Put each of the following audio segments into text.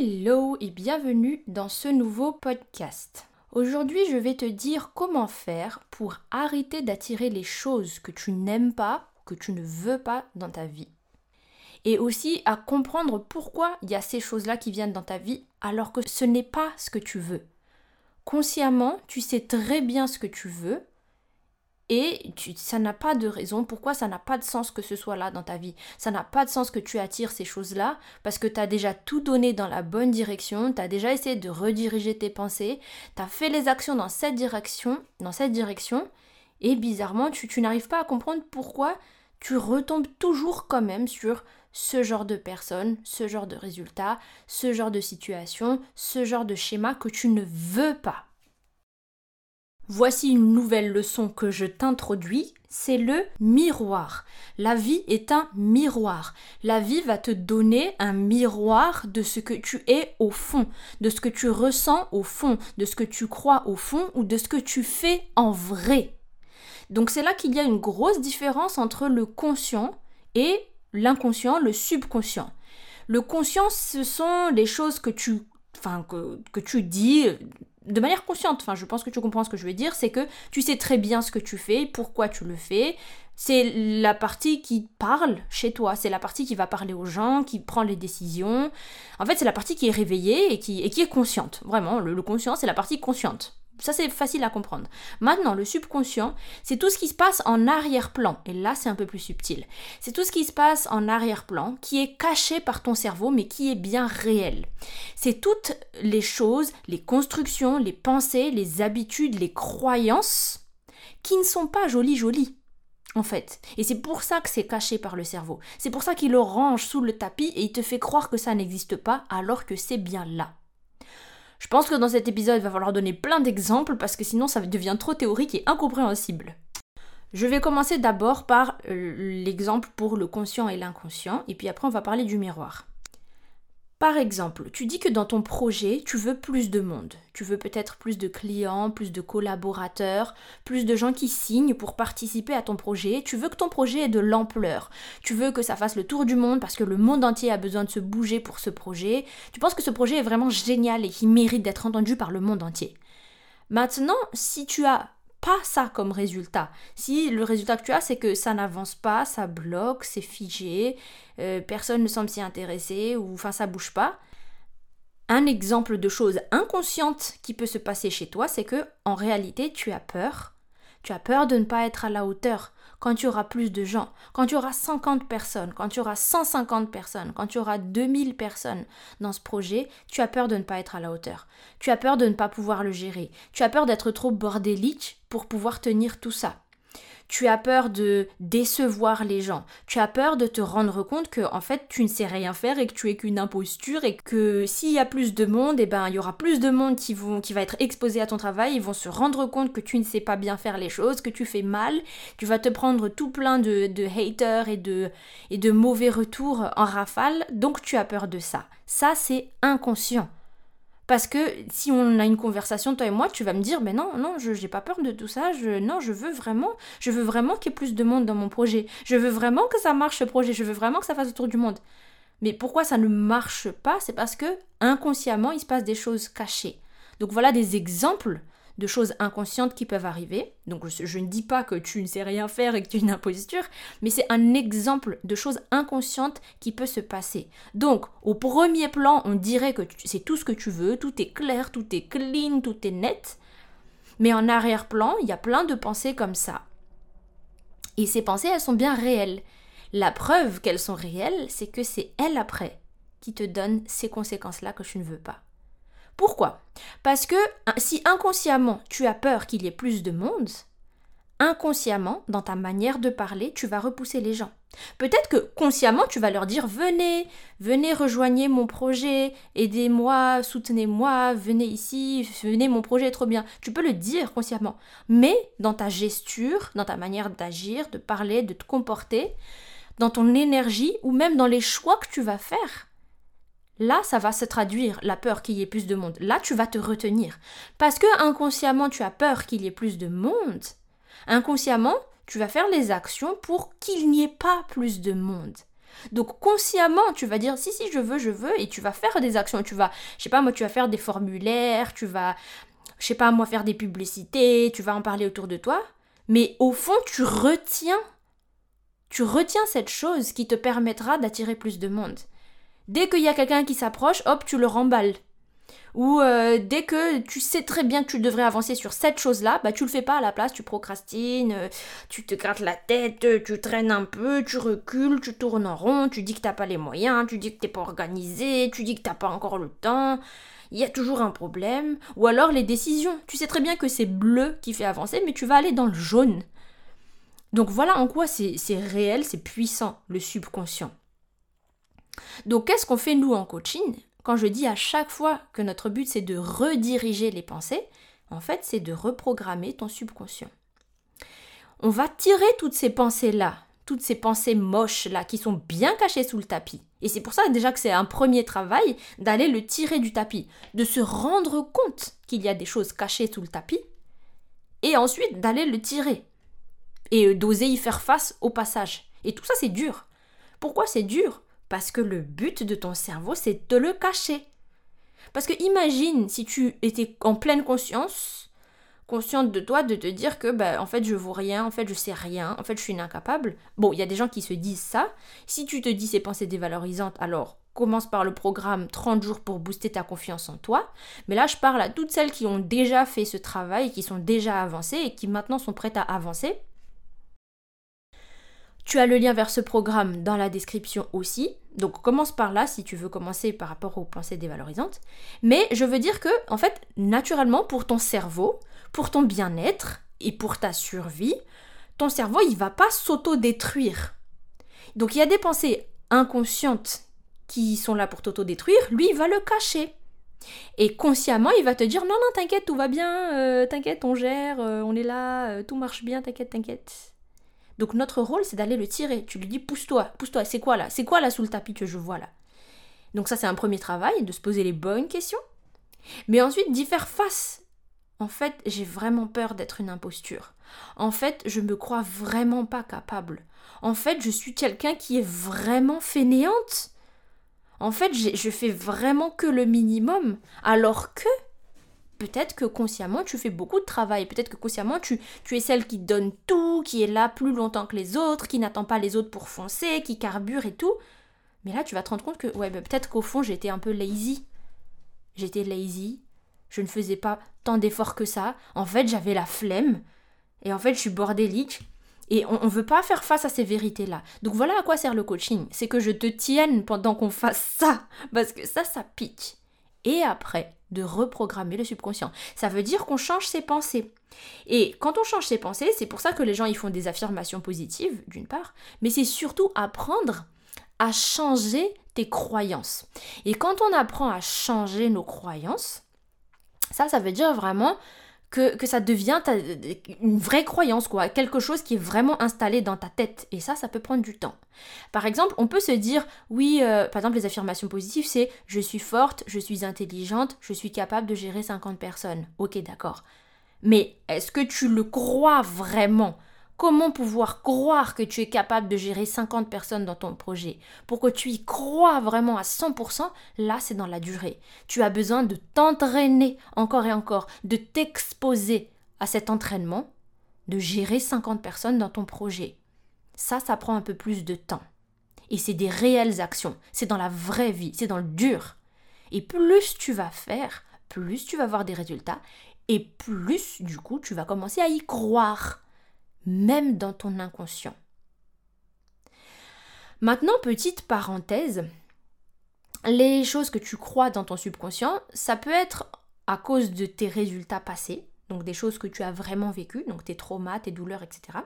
Hello et bienvenue dans ce nouveau podcast. Aujourd'hui, je vais te dire comment faire pour arrêter d'attirer les choses que tu n'aimes pas, que tu ne veux pas dans ta vie. Et aussi à comprendre pourquoi il y a ces choses-là qui viennent dans ta vie alors que ce n'est pas ce que tu veux. Consciemment, tu sais très bien ce que tu veux, et ça n'a pas de raison pourquoi ça n'a pas de sens que ce soit là dans ta vie? Ça n'a pas de sens que tu attires ces choses-là parce que tu as déjà tout donné dans la bonne direction, tu as déjà essayé de rediriger tes pensées, tu as fait les actions dans cette direction, dans cette direction et bizarrement, tu, tu n'arrives pas à comprendre pourquoi tu retombes toujours quand même sur ce genre de personnes, ce genre de résultats, ce genre de situation, ce genre de schéma que tu ne veux pas. Voici une nouvelle leçon que je t'introduis, c'est le miroir. La vie est un miroir. La vie va te donner un miroir de ce que tu es au fond, de ce que tu ressens au fond, de ce que tu crois au fond ou de ce que tu fais en vrai. Donc c'est là qu'il y a une grosse différence entre le conscient et l'inconscient, le subconscient. Le conscient, ce sont les choses que tu, enfin, que, que tu dis de manière consciente, enfin je pense que tu comprends ce que je veux dire, c'est que tu sais très bien ce que tu fais, pourquoi tu le fais. C'est la partie qui parle chez toi, c'est la partie qui va parler aux gens, qui prend les décisions. En fait, c'est la partie qui est réveillée et qui, et qui est consciente. Vraiment, le conscient, c'est la partie consciente. Ça, c'est facile à comprendre. Maintenant, le subconscient, c'est tout ce qui se passe en arrière-plan. Et là, c'est un peu plus subtil. C'est tout ce qui se passe en arrière-plan, qui est caché par ton cerveau, mais qui est bien réel. C'est toutes les choses, les constructions, les pensées, les habitudes, les croyances qui ne sont pas jolies jolies. En fait. Et c'est pour ça que c'est caché par le cerveau. C'est pour ça qu'il le range sous le tapis et il te fait croire que ça n'existe pas alors que c'est bien là. Je pense que dans cet épisode, il va falloir donner plein d'exemples parce que sinon ça devient trop théorique et incompréhensible. Je vais commencer d'abord par euh, l'exemple pour le conscient et l'inconscient, et puis après on va parler du miroir. Par exemple, tu dis que dans ton projet, tu veux plus de monde. Tu veux peut-être plus de clients, plus de collaborateurs, plus de gens qui signent pour participer à ton projet. Tu veux que ton projet ait de l'ampleur. Tu veux que ça fasse le tour du monde parce que le monde entier a besoin de se bouger pour ce projet. Tu penses que ce projet est vraiment génial et qu'il mérite d'être entendu par le monde entier. Maintenant, si tu as pas ça comme résultat. Si le résultat que tu as, c'est que ça n'avance pas, ça bloque, c'est figé, euh, personne ne semble s'y intéresser, ou enfin ça bouge pas. Un exemple de chose inconsciente qui peut se passer chez toi, c'est que en réalité tu as peur. Tu as peur de ne pas être à la hauteur quand tu auras plus de gens, quand tu auras 50 personnes, quand tu auras 150 personnes, quand tu auras 2000 personnes dans ce projet, tu as peur de ne pas être à la hauteur. Tu as peur de ne pas pouvoir le gérer. Tu as peur d'être trop bordélique pour pouvoir tenir tout ça tu as peur de décevoir les gens, tu as peur de te rendre compte que en fait tu ne sais rien faire et que tu es qu'une imposture et que s'il y a plus de monde, et eh ben il y aura plus de monde qui vont qui va être exposé à ton travail, ils vont se rendre compte que tu ne sais pas bien faire les choses, que tu fais mal, tu vas te prendre tout plein de, de haters et de et de mauvais retours en rafale, donc tu as peur de ça. Ça c'est inconscient. Parce que si on a une conversation, toi et moi, tu vas me dire, mais non, non, je n'ai pas peur de tout ça, je, non, je veux vraiment, je veux vraiment qu'il y ait plus de monde dans mon projet. Je veux vraiment que ça marche ce projet, je veux vraiment que ça fasse le tour du monde. Mais pourquoi ça ne marche pas? C'est parce que inconsciemment, il se passe des choses cachées. Donc voilà des exemples de choses inconscientes qui peuvent arriver. Donc je, ne dis pas que tu ne sais rien faire et que tu es une imposture, mais c'est un exemple de choses inconscientes qui peut se passer. Donc au premier plan, on dirait que c'est tout ce que tu veux, tout est clair, tout est clean, tout est net. Mais en arrière-plan, il y a plein de pensées comme ça. Et ces pensées, elles sont bien réelles. La preuve qu'elles sont réelles, c'est que c'est elles après qui te donnent ces conséquences-là que tu ne veux pas. Pourquoi? Parce que si inconsciemment tu as peur qu'il y ait plus de monde, inconsciemment, dans ta manière de parler, tu vas repousser les gens. Peut-être que consciemment, tu vas leur dire venez, venez rejoignez mon projet, aidez-moi, soutenez-moi, venez ici, venez, mon projet est trop bien. Tu peux le dire consciemment. Mais dans ta gesture, dans ta manière d'agir, de parler, de te comporter, dans ton énergie ou même dans les choix que tu vas faire, Là, ça va se traduire, la peur qu'il y ait plus de monde. Là, tu vas te retenir. Parce que inconsciemment, tu as peur qu'il y ait plus de monde. Inconsciemment, tu vas faire les actions pour qu'il n'y ait pas plus de monde. Donc consciemment, tu vas dire si si je veux, je veux et tu vas faire des actions, tu vas je sais pas moi tu vas faire des formulaires, tu vas je sais pas moi faire des publicités, tu vas en parler autour de toi, mais au fond tu retiens tu retiens cette chose qui te permettra d'attirer plus de monde. Dès qu'il y a quelqu'un qui s'approche, hop, tu le remballes. Ou euh, dès que tu sais très bien que tu devrais avancer sur cette chose-là, bah tu le fais pas à la place, tu procrastines, euh, tu te grattes la tête, tu traînes un peu, tu recules, tu tournes en rond, tu dis que t'as pas les moyens, tu dis que t'es pas organisé, tu dis que t'as pas encore le temps. Il y a toujours un problème. Ou alors les décisions. Tu sais très bien que c'est bleu qui fait avancer, mais tu vas aller dans le jaune. Donc voilà en quoi c'est réel, c'est puissant, le subconscient. Donc qu'est-ce qu'on fait nous en coaching? Quand je dis à chaque fois que notre but c'est de rediriger les pensées, en fait c'est de reprogrammer ton subconscient. On va tirer toutes ces pensées-là, toutes ces pensées moches-là qui sont bien cachées sous le tapis. Et c'est pour ça déjà que c'est un premier travail d'aller le tirer du tapis, de se rendre compte qu'il y a des choses cachées sous le tapis, et ensuite d'aller le tirer, et d'oser y faire face au passage. Et tout ça c'est dur. Pourquoi c'est dur? Parce que le but de ton cerveau, c'est de le cacher. Parce que imagine si tu étais en pleine conscience, consciente de toi, de te dire que, ben, en fait, je vaux rien, en fait, je sais rien, en fait, je suis incapable. Bon, il y a des gens qui se disent ça. Si tu te dis ces pensées dévalorisantes, alors commence par le programme 30 jours pour booster ta confiance en toi. Mais là, je parle à toutes celles qui ont déjà fait ce travail, qui sont déjà avancées et qui maintenant sont prêtes à avancer. Tu as le lien vers ce programme dans la description aussi. Donc commence par là si tu veux commencer par rapport aux pensées dévalorisantes. Mais je veux dire que, en fait, naturellement, pour ton cerveau, pour ton bien-être et pour ta survie, ton cerveau, il va pas s'auto-détruire. Donc il y a des pensées inconscientes qui sont là pour t'auto-détruire, lui, il va le cacher. Et consciemment, il va te dire non, non, t'inquiète, tout va bien, euh, t'inquiète, on gère, euh, on est là, euh, tout marche bien, t'inquiète, t'inquiète. Donc notre rôle, c'est d'aller le tirer. Tu lui dis pousse-toi, pousse-toi, c'est quoi là? C'est quoi là sous le tapis que je vois là? Donc ça, c'est un premier travail, de se poser les bonnes questions. Mais ensuite, d'y faire face. En fait, j'ai vraiment peur d'être une imposture. En fait, je me crois vraiment pas capable. En fait, je suis quelqu'un qui est vraiment fainéante. En fait, je fais vraiment que le minimum. Alors que peut-être que consciemment tu fais beaucoup de travail, peut-être que consciemment tu, tu es celle qui donne tout, qui est là plus longtemps que les autres, qui n'attend pas les autres pour foncer, qui carbure et tout. Mais là tu vas te rendre compte que ouais, bah, peut-être qu'au fond j'étais un peu lazy. J'étais lazy, je ne faisais pas tant d'efforts que ça. En fait j'avais la flemme. Et en fait je suis bordélique. Et on ne veut pas faire face à ces vérités-là. Donc voilà à quoi sert le coaching. C'est que je te tienne pendant qu'on fasse ça. Parce que ça, ça pique. Et après, de reprogrammer le subconscient. Ça veut dire qu'on change ses pensées. Et quand on change ses pensées, c'est pour ça que les gens ils font des affirmations positives, d'une part, mais c'est surtout apprendre à changer tes croyances. Et quand on apprend à changer nos croyances, ça, ça veut dire vraiment que, ça devient une vraie croyance, quoi, quelque chose qui est vraiment installé dans ta tête. Et ça, ça peut prendre du temps. Par exemple, on peut se dire, oui, euh, par exemple, les affirmations positives, c'est je suis forte, je suis intelligente, je suis capable de gérer 50 personnes. Ok, d'accord. Mais est-ce que tu le crois vraiment? Comment pouvoir croire que tu es capable de gérer 50 personnes dans ton projet? Pour que tu y crois vraiment à 100%, là c'est dans la durée. Tu as besoin de t'entraîner encore et encore, de t'exposer à cet entraînement, de gérer 50 personnes dans ton projet. Ça, ça prend un peu plus de temps. Et c'est des réelles actions, c'est dans la vraie vie, c'est dans le dur. Et plus tu vas faire, plus tu vas avoir des résultats, et plus du coup tu vas commencer à y croire même dans ton inconscient. Maintenant, petite parenthèse, les choses que tu crois dans ton subconscient, ça peut être à cause de tes résultats passés, donc des choses que tu as vraiment vécues, donc tes traumas, tes douleurs, etc.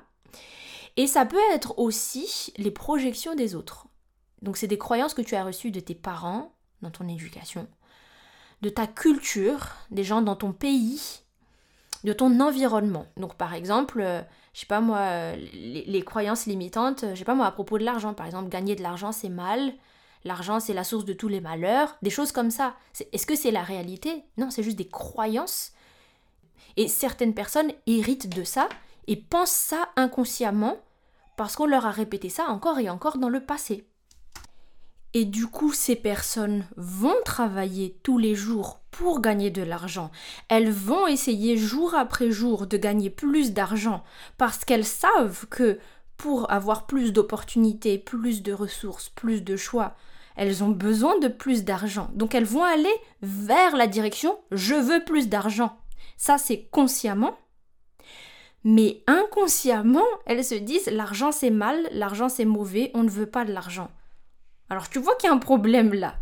Et ça peut être aussi les projections des autres. Donc c'est des croyances que tu as reçues de tes parents, dans ton éducation, de ta culture, des gens dans ton pays, de ton environnement. Donc par exemple, euh, je sais pas moi, euh, les, croyances limitantes, je sais pas moi, à propos de l'argent, par exemple, gagner de l'argent c'est mal, l'argent c'est la source de tous les malheurs, des choses comme ça. Est-ce que c'est la réalité? Non, c'est juste des croyances. Et certaines personnes héritent de ça et pensent ça inconsciemment parce qu'on leur a répété ça encore et encore dans le passé. Et du coup, ces personnes vont travailler tous les jours pour gagner de l'argent. Elles vont essayer jour après jour de gagner plus d'argent parce qu'elles savent que pour avoir plus d'opportunités, plus de ressources, plus de choix, elles ont besoin de plus d'argent. Donc elles vont aller vers la direction je veux plus d'argent. Ça, c'est consciemment. Mais inconsciemment, elles se disent l'argent c'est mal, l'argent c'est mauvais, on ne veut pas de l'argent. Alors tu vois qu'il y a un problème là.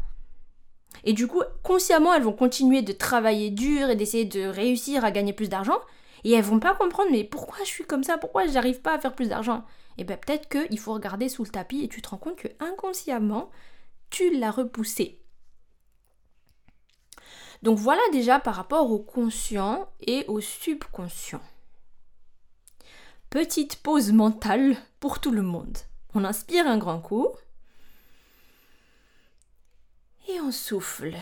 Et du coup, consciemment, elles vont continuer de travailler dur et d'essayer de réussir à gagner plus d'argent. Et elles vont pas comprendre, mais pourquoi je suis comme ça? Pourquoi j'arrive pas à faire plus d'argent? Et eh bien peut-être qu'il faut regarder sous le tapis et tu te rends compte que inconsciemment, tu l'as repoussé. Donc voilà déjà par rapport au conscient et au subconscient. Petite pause mentale pour tout le monde. On inspire un grand coup. Et on souffle.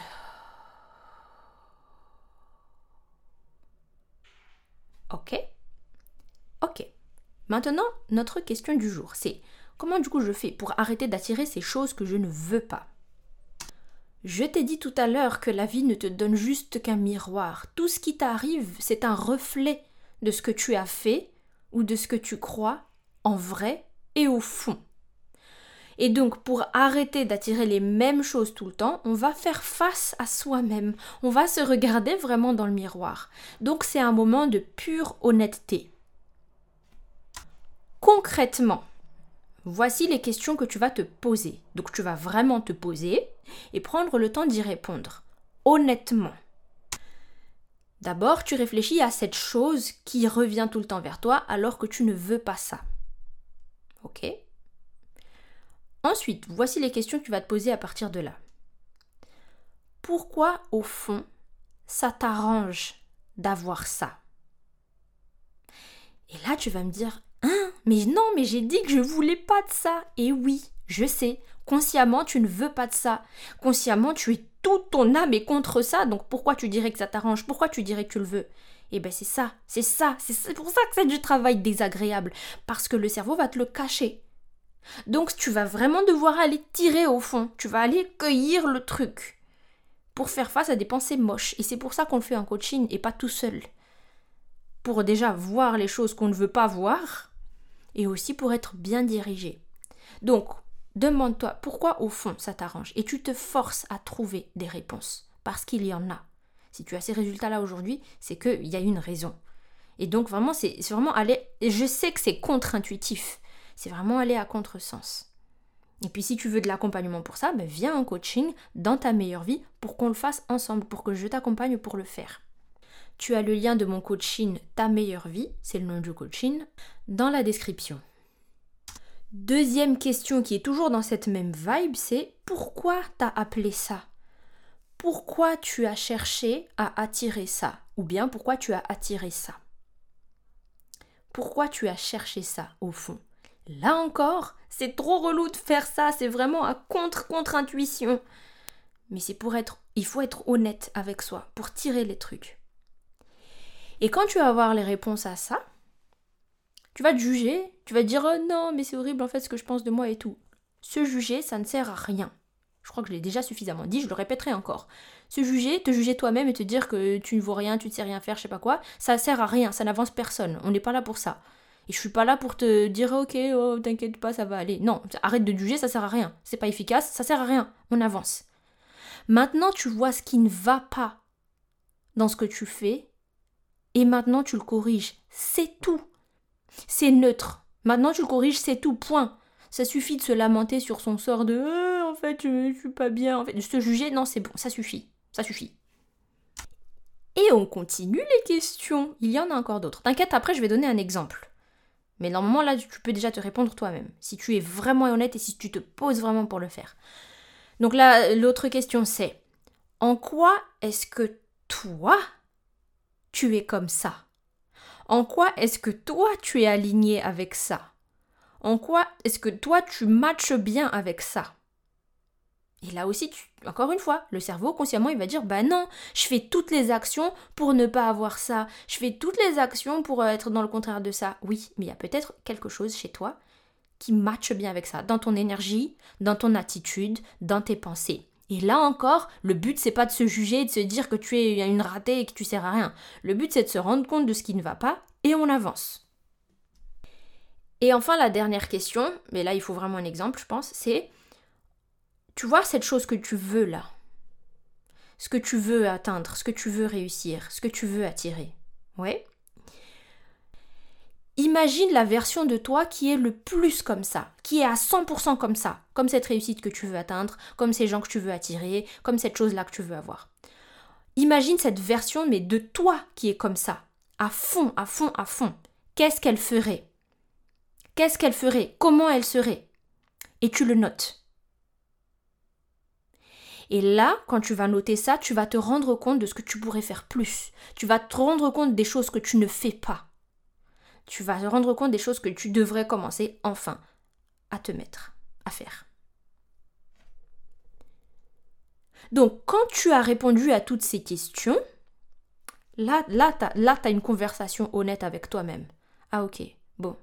Ok Ok. Maintenant, notre question du jour, c'est comment du coup je fais pour arrêter d'attirer ces choses que je ne veux pas? Je t'ai dit tout à l'heure que la vie ne te donne juste qu'un miroir. Tout ce qui t'arrive, c'est un reflet de ce que tu as fait ou de ce que tu crois en vrai et au fond. Et donc, pour arrêter d'attirer les mêmes choses tout le temps, on va faire face à soi-même. On va se regarder vraiment dans le miroir. Donc, c'est un moment de pure honnêteté. Concrètement, voici les questions que tu vas te poser. Donc, tu vas vraiment te poser et prendre le temps d'y répondre. Honnêtement. D'abord, tu réfléchis à cette chose qui revient tout le temps vers toi alors que tu ne veux pas ça. Ok? Ensuite, voici les questions que tu vas te poser à partir de là. Pourquoi, au fond, ça t'arrange d'avoir ça? Et là, tu vas me dire, hein, mais non, mais j'ai dit que je voulais pas de ça. Et oui, je sais, consciemment, tu ne veux pas de ça. Consciemment, tu es toute ton âme est contre ça, donc pourquoi tu dirais que ça t'arrange? Pourquoi tu dirais que tu le veux? Eh bien, c'est ça, c'est ça, c'est pour ça que c'est du travail désagréable, parce que le cerveau va te le cacher. Donc tu vas vraiment devoir aller tirer au fond, tu vas aller cueillir le truc pour faire face à des pensées moches. Et c'est pour ça qu'on le fait en coaching et pas tout seul. Pour déjà voir les choses qu'on ne veut pas voir et aussi pour être bien dirigé. Donc, demande-toi pourquoi au fond ça t'arrange et tu te forces à trouver des réponses parce qu'il y en a. Si tu as ces résultats-là aujourd'hui, c'est qu'il y a une raison. Et donc vraiment, c'est vraiment aller... Je sais que c'est contre-intuitif, c'est vraiment aller à contresens. Et puis si tu veux de l'accompagnement pour ça, ben viens en coaching dans ta meilleure vie pour qu'on le fasse ensemble, pour que je t'accompagne pour le faire. Tu as le lien de mon coaching Ta meilleure vie, c'est le nom du coaching, dans la description. Deuxième question qui est toujours dans cette même vibe, c'est pourquoi t'as appelé ça? Pourquoi tu as cherché à attirer ça? Ou bien pourquoi tu as attiré ça? Pourquoi tu as cherché ça au fond? Là encore, c'est trop relou de faire ça, c'est vraiment à contre-contre-intuition. Mais c'est pour être, il faut être honnête avec soi, pour tirer les trucs. Et quand tu vas avoir les réponses à ça, tu vas te juger, tu vas te dire oh non, mais c'est horrible en fait ce que je pense de moi et tout. Se juger, ça ne sert à rien. Je crois que je l'ai déjà suffisamment dit, je le répéterai encore. Se juger, te juger toi-même et te dire que tu ne vaux rien, tu ne sais rien faire, je sais pas quoi, ça sert à rien, ça n'avance personne. On n'est pas là pour ça. Et je suis pas là pour te dire ok, oh, t'inquiète pas, ça va aller. Non, arrête de juger, ça sert à rien. C'est pas efficace, ça sert à rien. On avance. Maintenant, tu vois ce qui ne va pas dans ce que tu fais et maintenant tu le corriges. C'est tout. C'est neutre. Maintenant tu le corriges, c'est tout. Point. Ça suffit de se lamenter sur son sort de euh, en fait, je, je suis pas bien. En fait, de se juger, non, c'est bon, ça suffit. Ça suffit. Et on continue les questions. Il y en a encore d'autres. T'inquiète, après je vais donner un exemple. Mais normalement, là, tu peux déjà te répondre toi-même. Si tu es vraiment honnête et si tu te poses vraiment pour le faire. Donc là, l'autre question, c'est en quoi est-ce que toi, tu es comme ça? En quoi est-ce que toi, tu es aligné avec ça? En quoi est-ce que toi, tu matches bien avec ça? Et là aussi, encore une fois, le cerveau consciemment, il va dire bah non, je fais toutes les actions pour ne pas avoir ça. Je fais toutes les actions pour euh, être dans le contraire de ça. Oui, mais il y a peut-être quelque chose chez toi qui matche bien avec ça, dans ton énergie, dans ton attitude, dans tes pensées. Et là encore, le but c'est pas de se juger, de se dire que tu es une ratée et que tu sers à rien. Le but c'est de se rendre compte de ce qui ne va pas et on avance. Et enfin la dernière question, mais là il faut vraiment un exemple je pense, c'est tu vois cette chose que tu veux là, ce que tu veux atteindre, ce que tu veux réussir, ce que tu veux attirer. Ouais. Imagine la version de toi qui est le plus comme ça, qui est à 100% comme ça, comme cette réussite que tu veux atteindre, comme ces gens que tu veux attirer, comme cette chose-là que tu veux avoir. Imagine cette version, mais de toi qui est comme ça, à fond, à fond, à fond. Qu'est-ce qu'elle ferait? Qu'est-ce qu'elle ferait? Comment elle serait? Et tu le notes. Et là, quand tu vas noter ça, tu vas te rendre compte de ce que tu pourrais faire plus. Tu vas te rendre compte des choses que tu ne fais pas. Tu vas te rendre compte des choses que tu devrais commencer enfin à te mettre à faire. Donc, quand tu as répondu à toutes ces questions, là, là, tu as, as une conversation honnête avec toi-même. Ah ok, bon,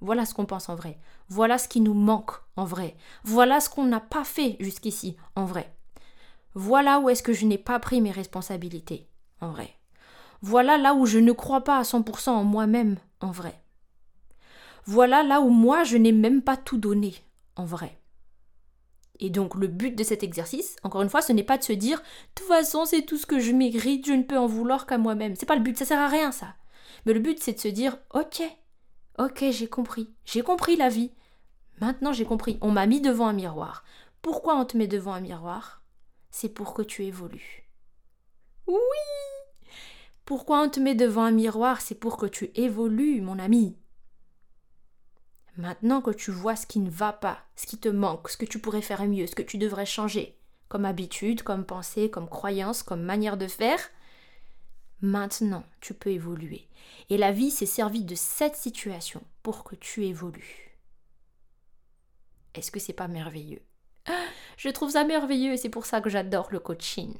voilà ce qu'on pense en vrai. Voilà ce qui nous manque en vrai. Voilà ce qu'on n'a pas fait jusqu'ici en vrai. Voilà où est-ce que je n'ai pas pris mes responsabilités, en vrai. Voilà là où je ne crois pas à 100% en moi-même, en vrai. Voilà là où moi je n'ai même pas tout donné, en vrai. Et donc le but de cet exercice, encore une fois, ce n'est pas de se dire de toute façon c'est tout ce que je mérite, je ne peux en vouloir qu'à moi-même. C'est pas le but, ça sert à rien ça. Mais le but c'est de se dire ok, ok j'ai compris, j'ai compris la vie. Maintenant j'ai compris. On m'a mis devant un miroir. Pourquoi on te met devant un miroir? C'est pour que tu évolues. Oui Pourquoi on te met devant un miroir C'est pour que tu évolues, mon ami. Maintenant que tu vois ce qui ne va pas, ce qui te manque, ce que tu pourrais faire mieux, ce que tu devrais changer, comme habitude, comme pensée, comme croyance, comme manière de faire, maintenant tu peux évoluer. Et la vie s'est servie de cette situation pour que tu évolues. Est-ce que c'est pas merveilleux? Je trouve ça merveilleux et c'est pour ça que j'adore le coaching.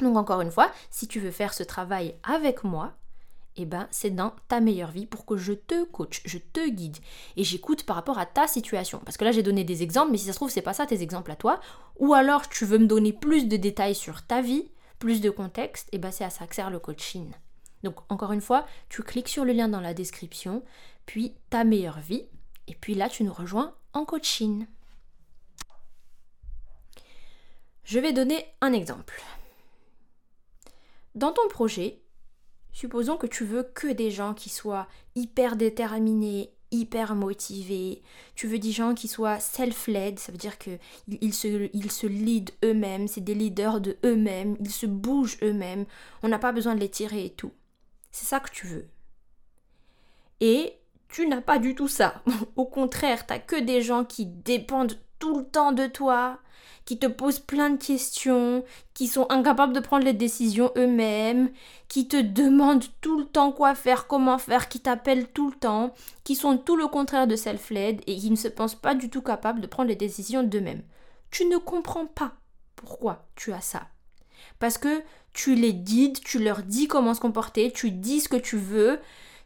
Donc encore une fois, si tu veux faire ce travail avec moi, eh ben c'est dans ta meilleure vie pour que je te coach, je te guide et j'écoute par rapport à ta situation. Parce que là j'ai donné des exemples, mais si ça se trouve c'est pas ça tes exemples à toi. Ou alors tu veux me donner plus de détails sur ta vie, plus de contexte, et eh ben c'est à ça que sert le coaching. Donc encore une fois, tu cliques sur le lien dans la description, puis ta meilleure vie, et puis là tu nous rejoins en coaching. Je vais donner un exemple. Dans ton projet, supposons que tu veux que des gens qui soient hyper déterminés, hyper motivés. Tu veux des gens qui soient self-led, ça veut dire qu'ils se, ils se lead eux-mêmes, c'est des leaders de eux-mêmes, ils se bougent eux-mêmes, on n'a pas besoin de les tirer et tout. C'est ça que tu veux. Et tu n'as pas du tout ça. Au contraire, tu que des gens qui dépendent tout le temps de toi, qui te posent plein de questions, qui sont incapables de prendre les décisions eux-mêmes, qui te demandent tout le temps quoi faire, comment faire, qui t'appellent tout le temps, qui sont tout le contraire de self-led et qui ne se pensent pas du tout capables de prendre les décisions d'eux-mêmes. Tu ne comprends pas pourquoi tu as ça. Parce que tu les guides, tu leur dis comment se comporter, tu dis ce que tu veux,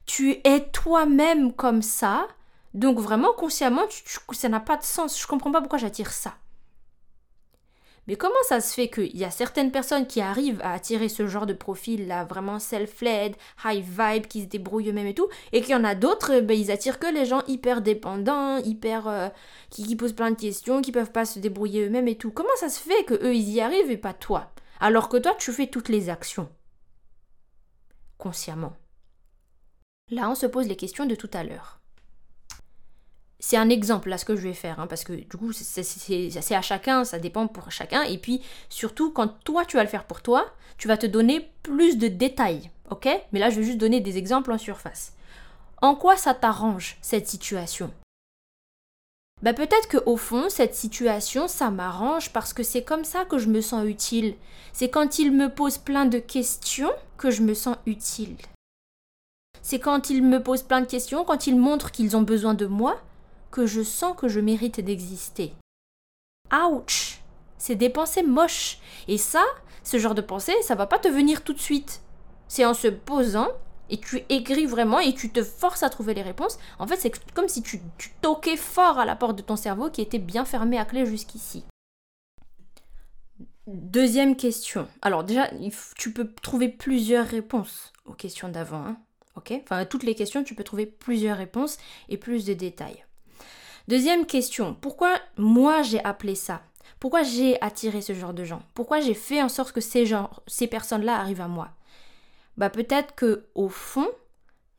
tu es toi-même comme ça. Donc vraiment consciemment, ça n'a pas de sens. Je comprends pas pourquoi j'attire ça. Mais comment ça se fait qu'il y a certaines personnes qui arrivent à attirer ce genre de profil-là, vraiment self-led, high vibe, qui se débrouillent eux-mêmes et tout, et qu'il y en a d'autres, ben, ils attirent que les gens hyper dépendants, hyper. Euh, qui, posent plein de questions, qui peuvent pas se débrouiller eux-mêmes et tout. Comment ça se fait que eux ils y arrivent et pas toi? Alors que toi tu fais toutes les actions consciemment. Là, on se pose les questions de tout à l'heure c'est un exemple là ce que je vais faire, hein, parce que du coup c'est à chacun, ça dépend pour chacun. Et puis surtout quand toi tu vas le faire pour toi, tu vas te donner plus de détails, ok? Mais là je vais juste donner des exemples en surface. En quoi ça t'arrange cette situation? Bah peut-être que au fond cette situation ça m'arrange parce que c'est comme ça que je me sens utile. C'est quand il me pose plein de questions que je me sens utile. C'est quand il me pose plein de questions, quand ils montrent qu'ils ont besoin de moi, que je sens que je mérite d'exister. Ouch C'est des pensées moches. Et ça, ce genre de pensée, ça va pas te venir tout de suite. C'est en se posant et tu écris vraiment et tu te forces à trouver les réponses, en fait, c'est comme si tu, tu toquais fort à la porte de ton cerveau qui était bien fermée à clé jusqu'ici. Deuxième question. Alors déjà, tu peux trouver plusieurs réponses aux questions d'avant. Hein. ok? Enfin, toutes les questions, tu peux trouver plusieurs réponses et plus de détails. Deuxième question. Pourquoi moi j'ai appelé ça? Pourquoi j'ai attiré ce genre de gens? Pourquoi j'ai fait en sorte que ces, ces personnes-là arrivent à moi? Bah peut-être que au fond,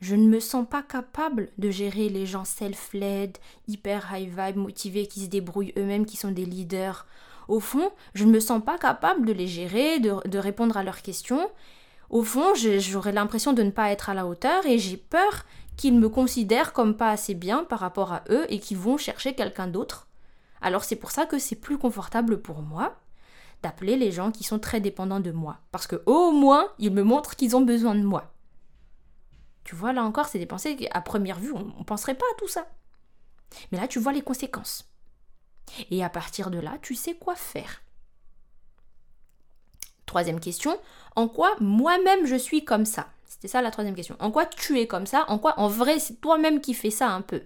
je ne me sens pas capable de gérer les gens self-led, hyper high vibe, motivés, qui se débrouillent eux-mêmes, qui sont des leaders. Au fond, je ne me sens pas capable de les gérer, de, répondre à leurs questions. Au fond, j'aurais l'impression de ne pas être à la hauteur et j'ai peur qu'ils me considèrent comme pas assez bien par rapport à eux et qu'ils vont chercher quelqu'un d'autre. Alors c'est pour ça que c'est plus confortable pour moi d'appeler les gens qui sont très dépendants de moi. Parce que au moins, ils me montrent qu'ils ont besoin de moi. Tu vois, là encore, c'est des pensées qu'à première vue, on ne penserait pas à tout ça. Mais là, tu vois les conséquences. Et à partir de là, tu sais quoi faire. Troisième question, en quoi moi-même je suis comme ça? C'était ça la troisième question. En quoi tu es comme ça? En quoi en vrai c'est toi-même qui fais ça un peu?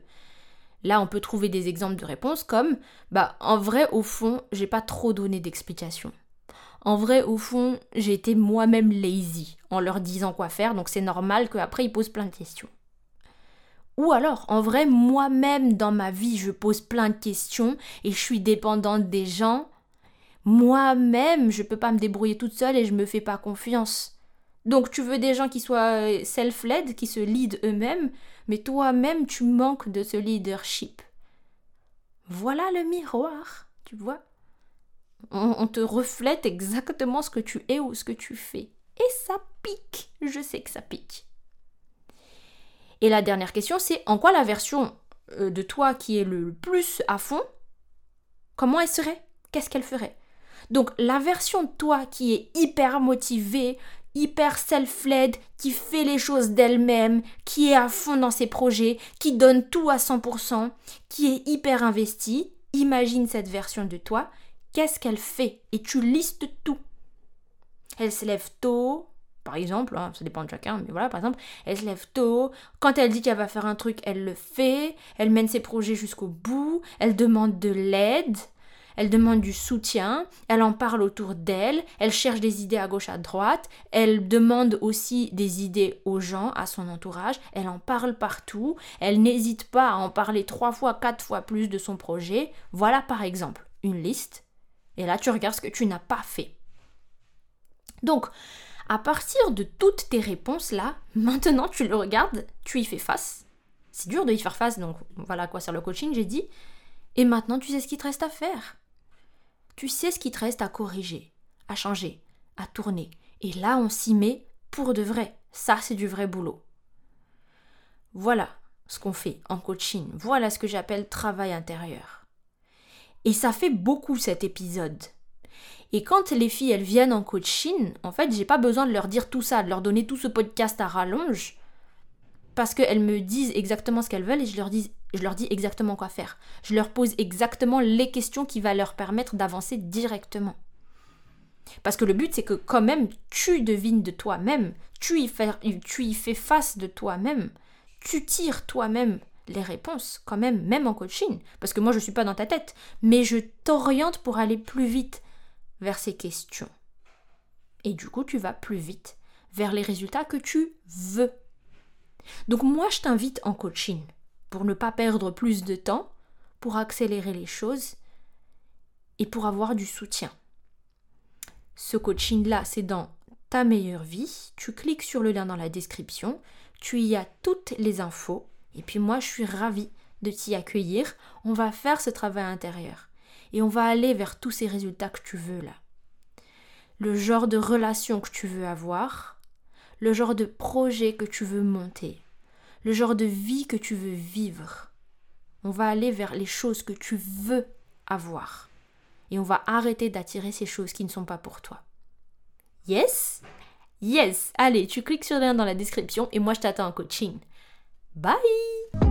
Là, on peut trouver des exemples de réponses comme bah en vrai au fond, j'ai pas trop donné d'explications. En vrai, au fond, j'ai été moi-même lazy en leur disant quoi faire, donc c'est normal qu'après ils posent plein de questions. Ou alors, en vrai, moi-même dans ma vie, je pose plein de questions et je suis dépendante des gens. Moi-même, je peux pas me débrouiller toute seule et je me fais pas confiance. Donc tu veux des gens qui soient euh, self-led, qui se lead eux-mêmes, mais toi-même tu manques de ce leadership. Voilà le miroir, tu vois. On, te reflète exactement ce que tu es ou ce que tu fais. Et ça pique, je sais que ça pique. Et la dernière question, c'est en quoi la version euh, de toi qui est le plus à fond, comment elle serait? Qu'est-ce qu'elle ferait? Donc la version de toi qui est hyper motivée, hyper self-led, qui fait les choses d'elle-même, qui est à fond dans ses projets, qui donne tout à 100%, qui est hyper investi, imagine cette version de toi, qu'est-ce qu'elle fait? Et tu listes tout. Elle se lève tôt, par exemple, hein, ça dépend de chacun, mais voilà, par exemple, elle se lève tôt, quand elle dit qu'elle va faire un truc, elle le fait, elle mène ses projets jusqu'au bout, elle demande de l'aide, elle demande du soutien, elle en parle autour d'elle, elle cherche des idées à gauche, à droite, elle demande aussi des idées aux gens, à son entourage, elle en parle partout, elle n'hésite pas à en parler trois fois, quatre fois plus de son projet. Voilà par exemple une liste. Et là, tu regardes ce que tu n'as pas fait. Donc, à partir de toutes tes réponses là, maintenant tu le regardes, tu y fais face. C'est dur de y faire face, donc voilà à quoi sert le coaching, j'ai dit. Et maintenant, tu sais ce qu'il te reste à faire tu sais ce qui te reste à corriger, à changer, à tourner. Et là, on s'y met pour de vrai. Ça, c'est du vrai boulot. Voilà ce qu'on fait en coaching. Voilà ce que j'appelle travail intérieur. Et ça fait beaucoup cet épisode. Et quand les filles, elles viennent en coaching, en fait, j'ai pas besoin de leur dire tout ça, de leur donner tout ce podcast à rallonge parce qu'elles me disent exactement ce qu'elles veulent et je leur, dis, exactement quoi faire. Je leur pose exactement les questions qui vont leur permettre d'avancer directement. Parce que le but, c'est que quand même, tu devines de toi-même, tu, tu y fais face de toi-même, tu tires toi-même les réponses, quand même, même en coaching. Parce que moi, je ne suis pas dans ta tête, mais je t'oriente pour aller plus vite vers ces questions. Et du coup, tu vas plus vite vers les résultats que tu veux donc moi, je t'invite en coaching pour ne pas perdre plus de temps, pour accélérer les choses et pour avoir du soutien. Ce coaching-là, c'est dans ta meilleure vie. Tu cliques sur le lien dans la description, tu y as toutes les infos et puis moi, je suis ravie de t'y accueillir. On va faire ce travail intérieur et on va aller vers tous ces résultats que tu veux là. Le genre de relation que tu veux avoir, le genre de projet que tu veux monter, le genre de vie que tu veux vivre. On va aller vers les choses que tu veux avoir. Et on va arrêter d'attirer ces choses qui ne sont pas pour toi. Yes? Yes Allez, tu cliques sur le lien dans la description et moi je t'attends en coaching. Bye